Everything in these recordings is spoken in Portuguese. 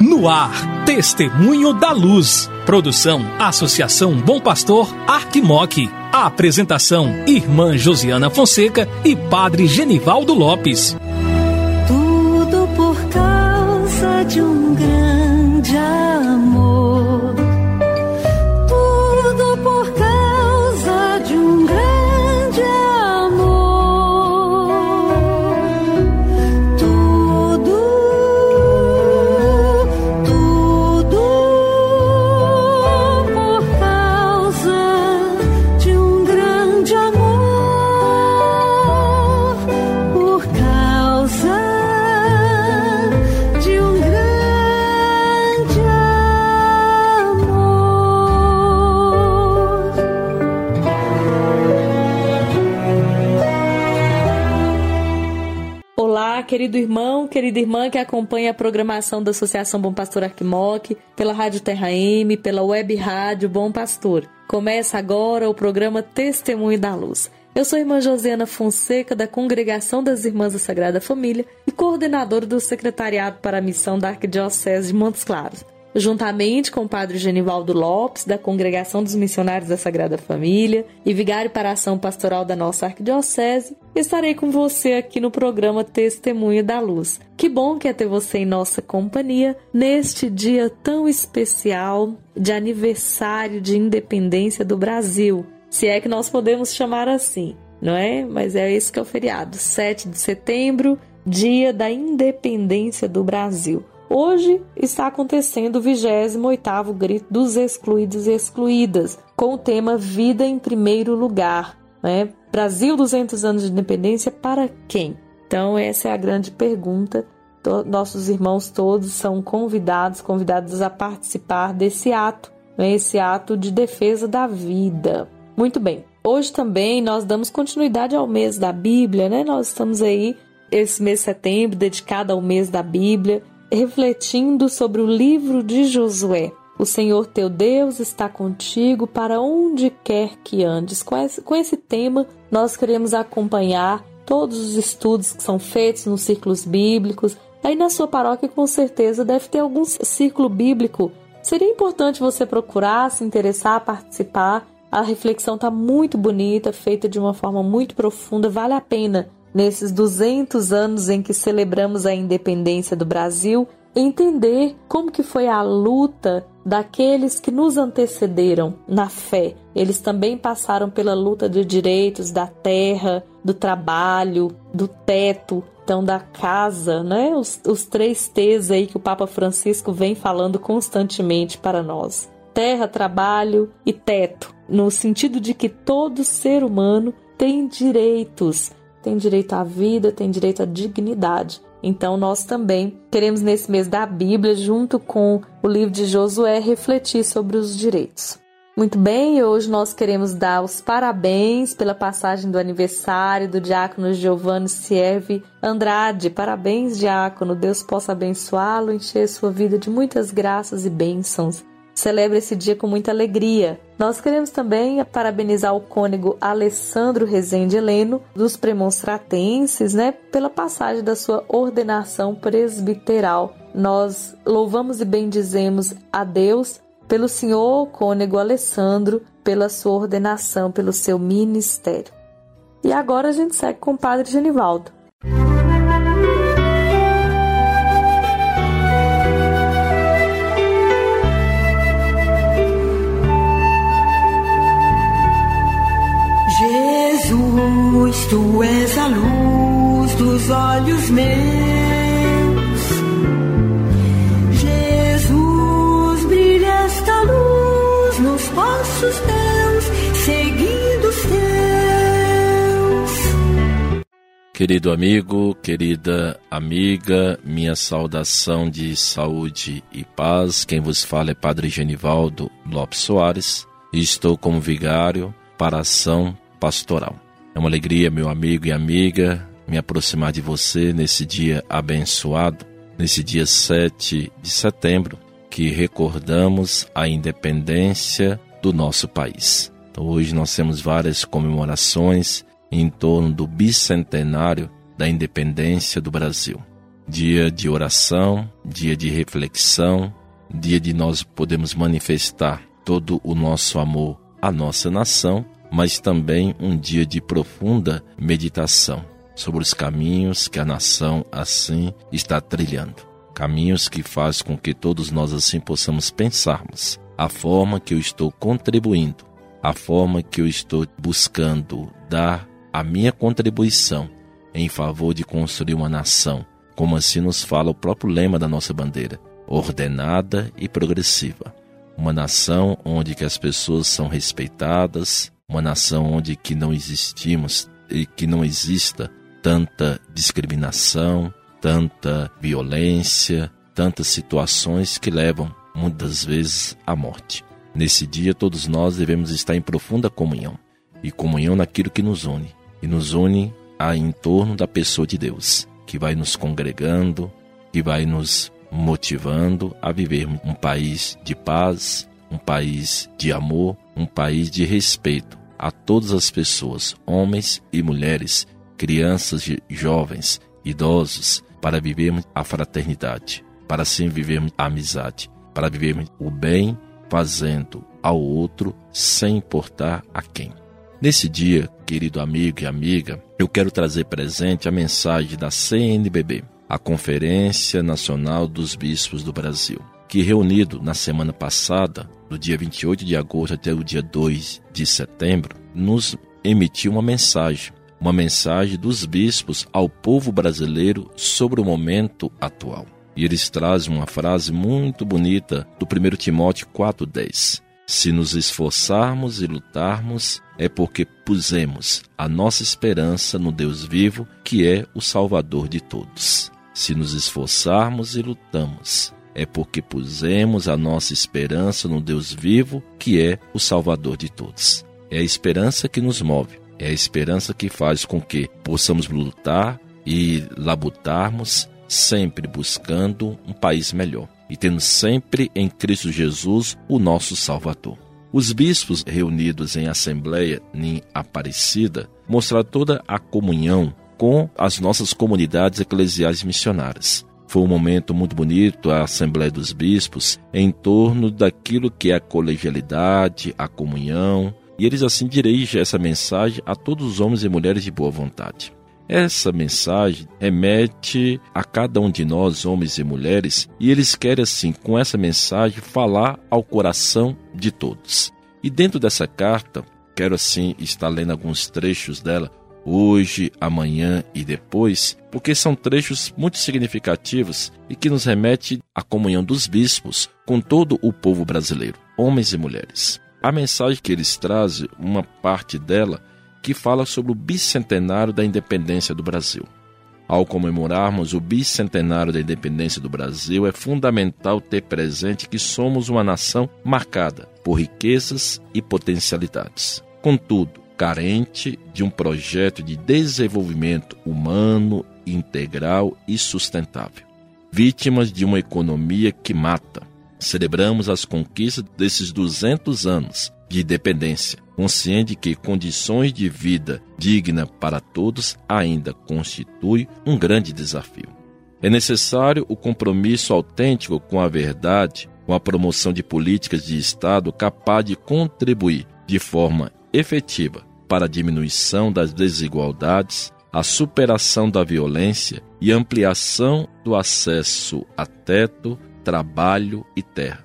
No ar, Testemunho da Luz. Produção Associação Bom Pastor Arquimoc. Apresentação Irmã Josiana Fonseca e Padre Genivaldo Lopes. Querida irmã que acompanha a programação da Associação Bom Pastor Arquimoc, pela Rádio Terra M, pela Web Rádio Bom Pastor. Começa agora o programa Testemunho da Luz. Eu sou a irmã Josiana Fonseca, da Congregação das Irmãs da Sagrada Família e coordenadora do Secretariado para a Missão da Arquidiocese de Montes Claros. Juntamente com o padre Genivaldo Lopes, da Congregação dos Missionários da Sagrada Família e vigário para a ação pastoral da nossa arquidiocese, estarei com você aqui no programa Testemunho da Luz. Que bom que é ter você em nossa companhia neste dia tão especial de aniversário de independência do Brasil, se é que nós podemos chamar assim, não é? Mas é esse que é o feriado, 7 de setembro, dia da independência do Brasil. Hoje está acontecendo o 28º Grito dos Excluídos e Excluídas, com o tema Vida em Primeiro Lugar. Né? Brasil 200 anos de independência para quem? Então essa é a grande pergunta. Nossos irmãos todos são convidados, convidados a participar desse ato, né? esse ato de defesa da vida. Muito bem. Hoje também nós damos continuidade ao mês da Bíblia, né? Nós estamos aí esse mês de setembro dedicado ao mês da Bíblia refletindo sobre o livro de Josué. O Senhor teu Deus está contigo para onde quer que andes. Com esse, com esse tema, nós queremos acompanhar todos os estudos que são feitos nos círculos bíblicos. Aí na sua paróquia, com certeza, deve ter algum círculo bíblico. Seria importante você procurar, se interessar, participar. A reflexão está muito bonita, feita de uma forma muito profunda, vale a pena nesses 200 anos em que celebramos a independência do Brasil, entender como que foi a luta daqueles que nos antecederam na fé. Eles também passaram pela luta de direitos da terra, do trabalho, do teto, então da casa, né? Os, os três T's aí que o Papa Francisco vem falando constantemente para nós. Terra, trabalho e teto, no sentido de que todo ser humano tem direitos, tem direito à vida, tem direito à dignidade. Então, nós também queremos, nesse mês da Bíblia, junto com o livro de Josué, refletir sobre os direitos. Muito bem, hoje nós queremos dar os parabéns pela passagem do aniversário do diácono Giovanni Siervi Andrade. Parabéns, diácono. Deus possa abençoá-lo, encher sua vida de muitas graças e bênçãos. Celebre esse dia com muita alegria. Nós queremos também parabenizar o cônego Alessandro Rezende Heleno, dos premonstratenses, né, pela passagem da sua ordenação presbiteral. Nós louvamos e bendizemos a Deus pelo senhor cônego Alessandro, pela sua ordenação, pelo seu ministério. E agora a gente segue com o Padre Genivaldo. Tu és a luz dos olhos meus. Jesus, brilha esta luz nos passos teus, seguindo os teus. Querido amigo, querida amiga, minha saudação de saúde e paz. Quem vos fala é Padre Genivaldo Lopes Soares estou como vigário para a ação pastoral. É uma alegria, meu amigo e amiga, me aproximar de você nesse dia abençoado, nesse dia 7 de setembro, que recordamos a independência do nosso país. Então, hoje nós temos várias comemorações em torno do bicentenário da independência do Brasil. Dia de oração, dia de reflexão, dia de nós podermos manifestar todo o nosso amor à nossa nação, mas também um dia de profunda meditação sobre os caminhos que a nação assim está trilhando. Caminhos que faz com que todos nós assim possamos pensarmos a forma que eu estou contribuindo, a forma que eu estou buscando dar a minha contribuição em favor de construir uma nação, como assim nos fala o próprio lema da nossa bandeira, ordenada e progressiva. Uma nação onde que as pessoas são respeitadas, uma nação onde que não existimos e que não exista tanta discriminação, tanta violência, tantas situações que levam muitas vezes à morte. Nesse dia todos nós devemos estar em profunda comunhão, e comunhão naquilo que nos une, e nos une a em torno da pessoa de Deus, que vai nos congregando, que vai nos motivando a viver um país de paz, um país de amor, um país de respeito a todas as pessoas, homens e mulheres, crianças jovens, idosos, para vivermos a fraternidade, para assim vivermos a amizade, para vivermos o bem fazendo ao outro sem importar a quem. Nesse dia, querido amigo e amiga, eu quero trazer presente a mensagem da CNBB, a Conferência Nacional dos Bispos do Brasil, que reunido na semana passada, do dia 28 de agosto até o dia 2 de setembro, nos emitiu uma mensagem, uma mensagem dos bispos ao povo brasileiro sobre o momento atual. E eles trazem uma frase muito bonita do 1 Timóteo 4,10. Se nos esforçarmos e lutarmos, é porque pusemos a nossa esperança no Deus vivo, que é o Salvador de todos. Se nos esforçarmos e lutamos, é porque pusemos a nossa esperança no Deus vivo, que é o Salvador de todos. É a esperança que nos move, é a esperança que faz com que possamos lutar e labutarmos, sempre buscando um país melhor e tendo sempre em Cristo Jesus o nosso Salvador. Os bispos reunidos em assembleia em Aparecida mostraram toda a comunhão com as nossas comunidades eclesiais missionárias. Foi um momento muito bonito a Assembleia dos Bispos em torno daquilo que é a colegialidade, a comunhão, e eles assim dirigem essa mensagem a todos os homens e mulheres de boa vontade. Essa mensagem remete a cada um de nós, homens e mulheres, e eles querem, assim, com essa mensagem, falar ao coração de todos. E dentro dessa carta, quero, assim, estar lendo alguns trechos dela, hoje, amanhã e depois, porque são trechos muito significativos e que nos remete à comunhão dos bispos com todo o povo brasileiro, homens e mulheres. A mensagem que eles trazem, uma parte dela, que fala sobre o bicentenário da independência do Brasil. Ao comemorarmos o bicentenário da independência do Brasil, é fundamental ter presente que somos uma nação marcada por riquezas e potencialidades. Contudo, carente de um projeto de desenvolvimento humano, integral e sustentável. Vítimas de uma economia que mata. Celebramos as conquistas desses 200 anos de independência, consciente que condições de vida digna para todos ainda constitui um grande desafio. É necessário o compromisso autêntico com a verdade, com a promoção de políticas de Estado capaz de contribuir de forma efetiva para a diminuição das desigualdades, a superação da violência e ampliação do acesso a teto, trabalho e terra.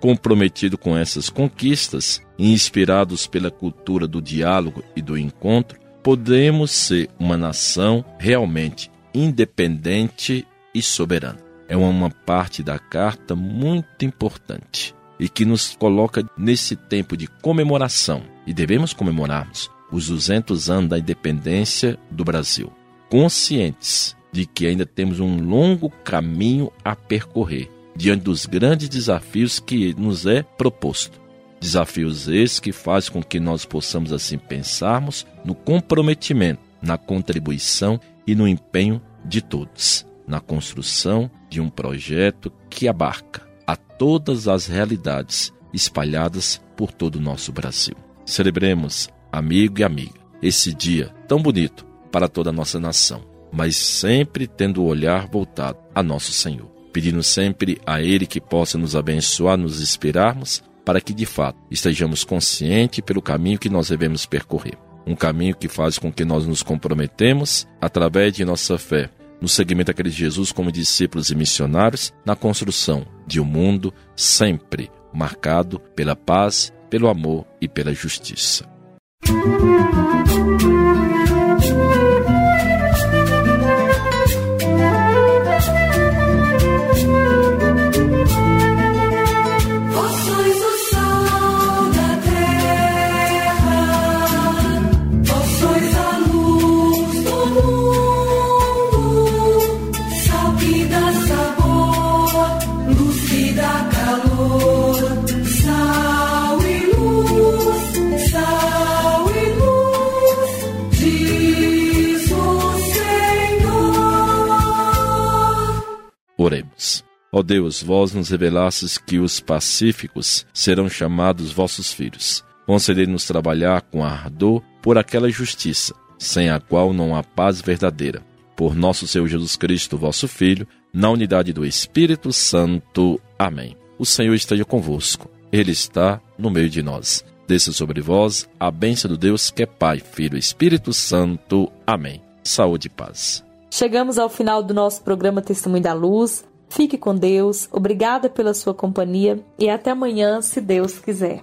Comprometido com essas conquistas, inspirados pela cultura do diálogo e do encontro, podemos ser uma nação realmente independente e soberana. É uma parte da carta muito importante e que nos coloca nesse tempo de comemoração, e devemos comemorarmos os 200 anos da independência do Brasil, conscientes de que ainda temos um longo caminho a percorrer diante dos grandes desafios que nos é proposto. Desafios esses que fazem com que nós possamos assim pensarmos no comprometimento, na contribuição e no empenho de todos, na construção de um projeto que abarca a todas as realidades espalhadas por todo o nosso Brasil. Celebremos, amigo e amiga, esse dia tão bonito para toda a nossa nação, mas sempre tendo o olhar voltado a nosso Senhor, pedindo sempre a Ele que possa nos abençoar, nos inspirarmos, para que de fato estejamos conscientes pelo caminho que nós devemos percorrer. Um caminho que faz com que nós nos comprometemos, através de nossa fé, no seguimento daquele Jesus como discípulos e missionários, na construção de um mundo sempre marcado pela paz, pelo amor e pela justiça. Música Deus, vós nos revelastes que os pacíficos serão chamados vossos filhos. Concedei-nos trabalhar com ardor por aquela justiça, sem a qual não há paz verdadeira. Por nosso Senhor Jesus Cristo, vosso Filho, na unidade do Espírito Santo. Amém. O Senhor esteja convosco. Ele está no meio de nós. Desça sobre vós a bênção do Deus que é Pai, Filho e Espírito Santo. Amém. Saúde e paz. Chegamos ao final do nosso programa Testemunho da Luz. Fique com Deus, obrigada pela sua companhia e até amanhã, se Deus quiser.